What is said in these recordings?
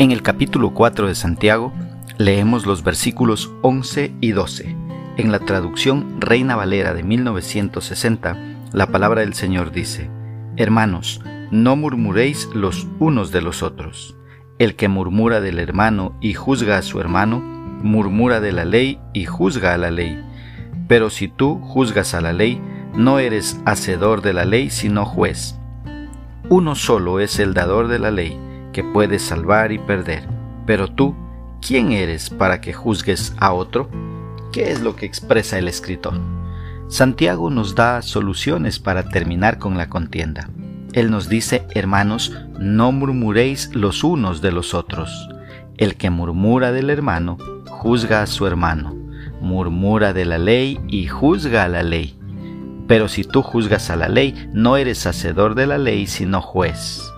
En el capítulo 4 de Santiago leemos los versículos 11 y 12. En la traducción Reina Valera de 1960, la palabra del Señor dice, Hermanos, no murmuréis los unos de los otros. El que murmura del hermano y juzga a su hermano, murmura de la ley y juzga a la ley. Pero si tú juzgas a la ley, no eres hacedor de la ley, sino juez. Uno solo es el dador de la ley, que puedes salvar y perder. Pero tú, ¿quién eres para que juzgues a otro? ¿Qué es lo que expresa el escritor? Santiago nos da soluciones para terminar con la contienda. Él nos dice, hermanos, no murmuréis los unos de los otros. El que murmura del hermano, juzga a su hermano. Murmura de la ley y juzga a la ley. Pero si tú juzgas a la ley, no eres hacedor de la ley, sino juez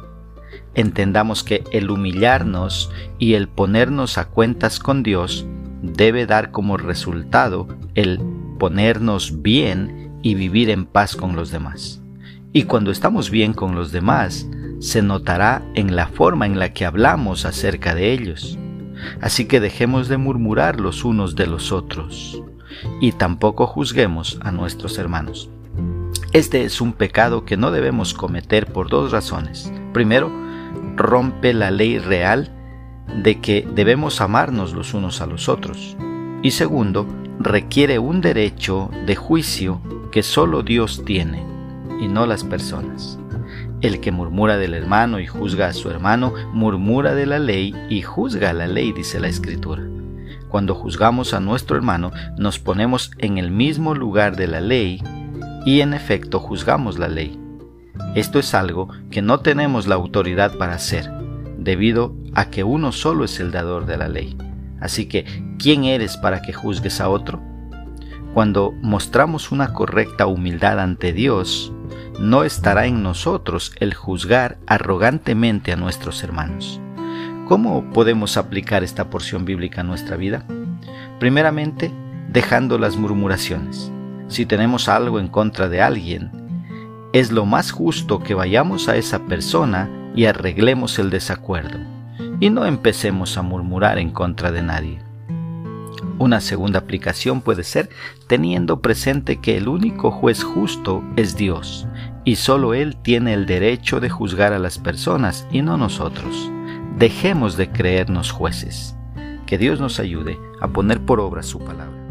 entendamos que el humillarnos y el ponernos a cuentas con Dios debe dar como resultado el ponernos bien y vivir en paz con los demás. Y cuando estamos bien con los demás, se notará en la forma en la que hablamos acerca de ellos. Así que dejemos de murmurar los unos de los otros y tampoco juzguemos a nuestros hermanos. Este es un pecado que no debemos cometer por dos razones. Primero, rompe la ley real de que debemos amarnos los unos a los otros. Y segundo, requiere un derecho de juicio que solo Dios tiene y no las personas. El que murmura del hermano y juzga a su hermano, murmura de la ley y juzga la ley, dice la Escritura. Cuando juzgamos a nuestro hermano, nos ponemos en el mismo lugar de la ley y en efecto juzgamos la ley. Esto es algo que no tenemos la autoridad para hacer, debido a que uno solo es el dador de la ley. Así que, ¿quién eres para que juzgues a otro? Cuando mostramos una correcta humildad ante Dios, no estará en nosotros el juzgar arrogantemente a nuestros hermanos. ¿Cómo podemos aplicar esta porción bíblica a nuestra vida? Primeramente, dejando las murmuraciones. Si tenemos algo en contra de alguien, es lo más justo que vayamos a esa persona y arreglemos el desacuerdo, y no empecemos a murmurar en contra de nadie. Una segunda aplicación puede ser teniendo presente que el único juez justo es Dios, y solo Él tiene el derecho de juzgar a las personas y no nosotros. Dejemos de creernos jueces. Que Dios nos ayude a poner por obra su palabra.